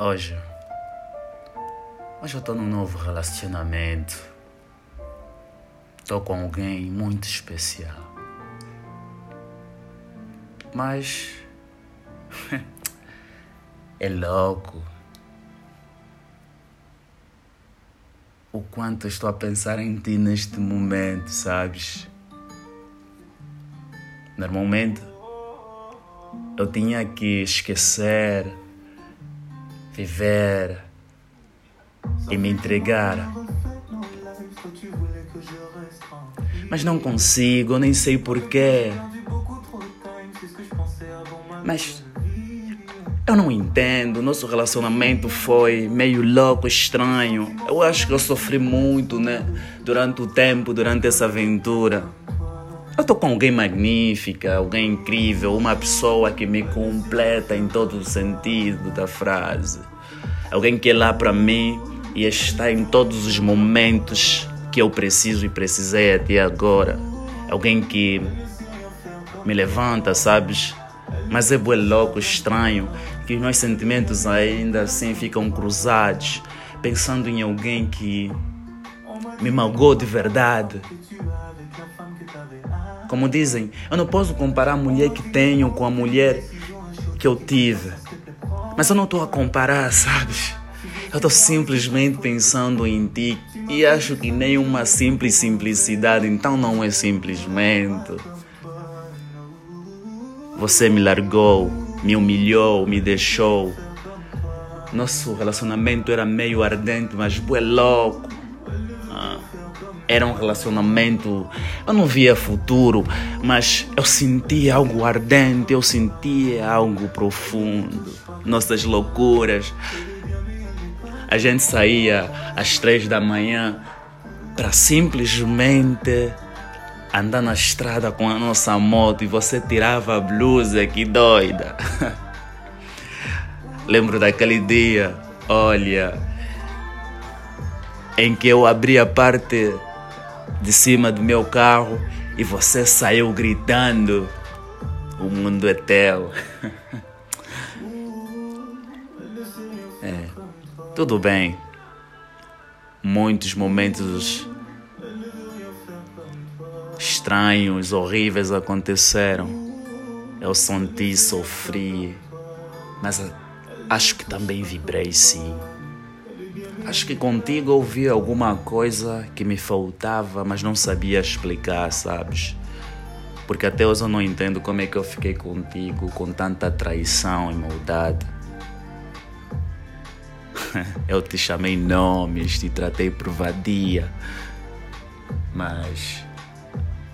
Hoje. Hoje eu estou num novo relacionamento. Estou com alguém muito especial. Mas. é louco. O quanto estou a pensar em ti neste momento, sabes? Normalmente eu tinha que esquecer viver e me entregar. Mas não consigo, nem sei porquê. Mas eu não entendo. Nosso relacionamento foi meio louco, estranho. Eu acho que eu sofri muito, né? Durante o tempo, durante essa aventura. Eu estou com alguém magnífica, alguém incrível, uma pessoa que me completa em todo o sentido da frase. Alguém que é lá para mim e está em todos os momentos que eu preciso e precisei até agora. Alguém que me levanta, sabes? Mas é bem louco, estranho, que os meus sentimentos ainda assim ficam cruzados, pensando em alguém que me magoou de verdade. Como dizem, eu não posso comparar a mulher que tenho com a mulher que eu tive. Mas eu não estou a comparar, sabes? Eu estou simplesmente pensando em ti e acho que nem uma simples simplicidade, então não é simplesmente. Você me largou, me humilhou, me deixou. Nosso relacionamento era meio ardente, mas é louco. Era um relacionamento, eu não via futuro, mas eu sentia algo ardente, eu sentia algo profundo. Nossas loucuras. A gente saía às três da manhã para simplesmente andar na estrada com a nossa moto e você tirava a blusa, que doida. Lembro daquele dia, olha, em que eu abri a parte de cima do meu carro e você saiu gritando: O mundo é teu. é, tudo bem. Muitos momentos estranhos, horríveis aconteceram. Eu senti, sofri, mas acho que também vibrei sim. Acho que contigo ouvi alguma coisa que me faltava, mas não sabia explicar, sabes? Porque até hoje eu não entendo como é que eu fiquei contigo com tanta traição e maldade. Eu te chamei nomes, te tratei por vadia, mas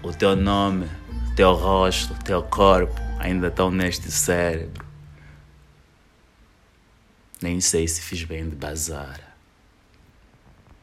o teu nome, teu rosto, teu corpo ainda estão neste cérebro. Nem sei se fiz bem de bazar.